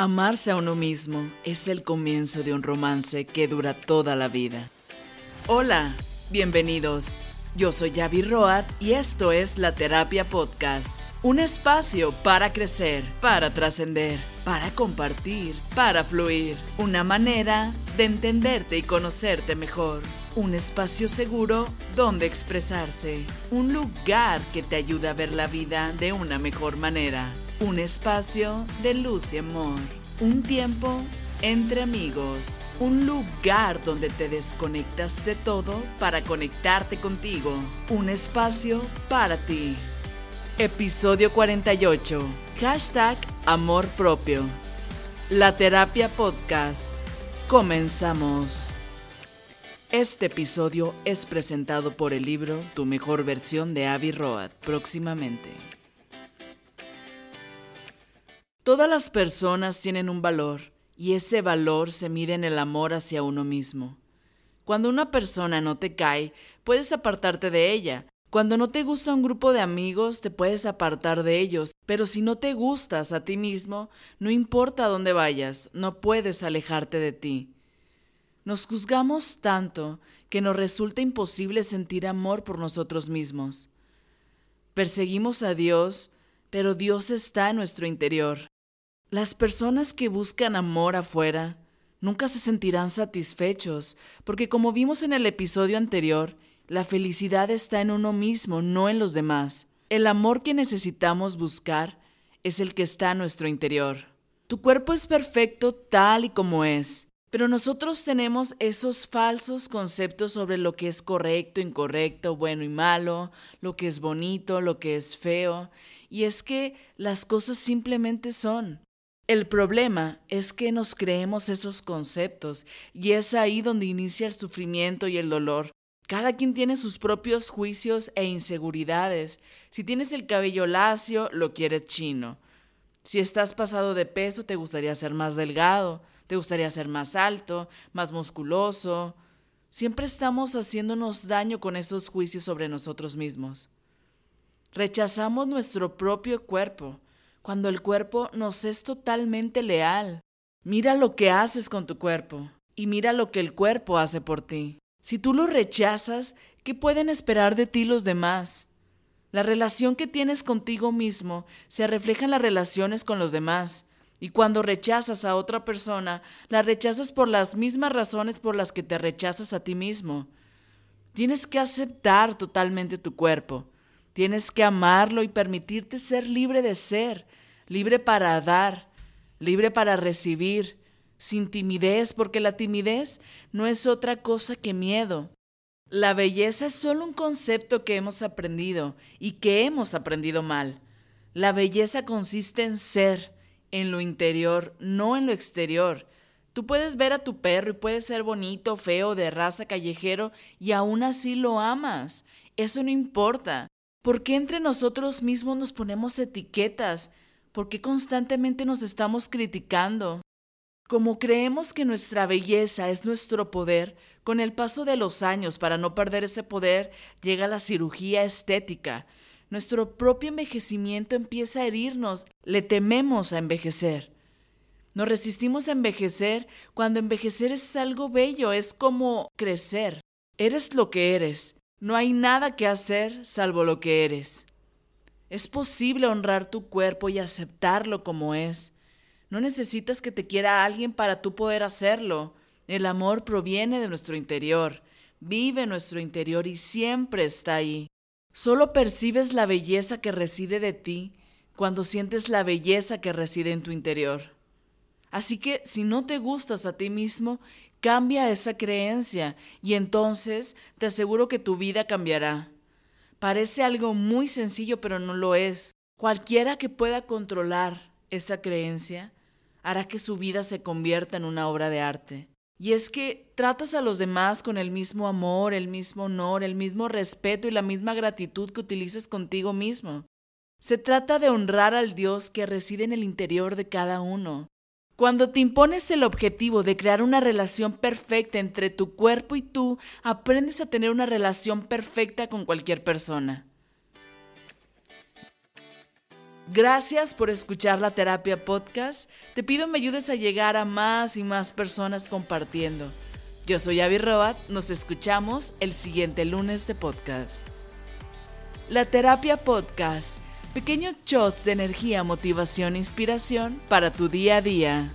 Amarse a uno mismo es el comienzo de un romance que dura toda la vida. Hola, bienvenidos. Yo soy Yavi Road y esto es La Terapia Podcast. Un espacio para crecer, para trascender, para compartir, para fluir. Una manera de entenderte y conocerte mejor. Un espacio seguro donde expresarse. Un lugar que te ayuda a ver la vida de una mejor manera. Un espacio de luz y amor. Un tiempo entre amigos. Un lugar donde te desconectas de todo para conectarte contigo. Un espacio para ti. Episodio 48. Hashtag Amor Propio. La Terapia Podcast. Comenzamos. Este episodio es presentado por el libro Tu mejor versión de Avi Road próximamente. Todas las personas tienen un valor y ese valor se mide en el amor hacia uno mismo. Cuando una persona no te cae, puedes apartarte de ella. Cuando no te gusta un grupo de amigos, te puedes apartar de ellos. Pero si no te gustas a ti mismo, no importa a dónde vayas, no puedes alejarte de ti. Nos juzgamos tanto que nos resulta imposible sentir amor por nosotros mismos. Perseguimos a Dios, pero Dios está en nuestro interior. Las personas que buscan amor afuera nunca se sentirán satisfechos, porque como vimos en el episodio anterior, la felicidad está en uno mismo, no en los demás. El amor que necesitamos buscar es el que está en nuestro interior. Tu cuerpo es perfecto tal y como es, pero nosotros tenemos esos falsos conceptos sobre lo que es correcto, incorrecto, bueno y malo, lo que es bonito, lo que es feo, y es que las cosas simplemente son. El problema es que nos creemos esos conceptos y es ahí donde inicia el sufrimiento y el dolor. Cada quien tiene sus propios juicios e inseguridades. Si tienes el cabello lacio, lo quieres chino. Si estás pasado de peso, te gustaría ser más delgado, te gustaría ser más alto, más musculoso. Siempre estamos haciéndonos daño con esos juicios sobre nosotros mismos. Rechazamos nuestro propio cuerpo cuando el cuerpo nos es totalmente leal. Mira lo que haces con tu cuerpo y mira lo que el cuerpo hace por ti. Si tú lo rechazas, ¿qué pueden esperar de ti los demás? La relación que tienes contigo mismo se refleja en las relaciones con los demás. Y cuando rechazas a otra persona, la rechazas por las mismas razones por las que te rechazas a ti mismo. Tienes que aceptar totalmente tu cuerpo. Tienes que amarlo y permitirte ser libre de ser, libre para dar, libre para recibir, sin timidez, porque la timidez no es otra cosa que miedo. La belleza es solo un concepto que hemos aprendido y que hemos aprendido mal. La belleza consiste en ser, en lo interior, no en lo exterior. Tú puedes ver a tu perro y puede ser bonito, feo, de raza, callejero, y aún así lo amas. Eso no importa. ¿Por qué entre nosotros mismos nos ponemos etiquetas? ¿Por qué constantemente nos estamos criticando? Como creemos que nuestra belleza es nuestro poder, con el paso de los años, para no perder ese poder, llega la cirugía estética. Nuestro propio envejecimiento empieza a herirnos, le tememos a envejecer. Nos resistimos a envejecer cuando envejecer es algo bello, es como crecer. Eres lo que eres. No hay nada que hacer salvo lo que eres. Es posible honrar tu cuerpo y aceptarlo como es. No necesitas que te quiera alguien para tú poder hacerlo. El amor proviene de nuestro interior, vive nuestro interior y siempre está ahí. Solo percibes la belleza que reside de ti cuando sientes la belleza que reside en tu interior. Así que si no te gustas a ti mismo, cambia esa creencia y entonces te aseguro que tu vida cambiará. Parece algo muy sencillo, pero no lo es. Cualquiera que pueda controlar esa creencia hará que su vida se convierta en una obra de arte. Y es que tratas a los demás con el mismo amor, el mismo honor, el mismo respeto y la misma gratitud que utilices contigo mismo. Se trata de honrar al Dios que reside en el interior de cada uno, cuando te impones el objetivo de crear una relación perfecta entre tu cuerpo y tú, aprendes a tener una relación perfecta con cualquier persona. Gracias por escuchar la terapia podcast. Te pido me ayudes a llegar a más y más personas compartiendo. Yo soy Avi Roat, nos escuchamos el siguiente lunes de podcast. La terapia podcast, pequeños shots de energía, motivación e inspiración para tu día a día.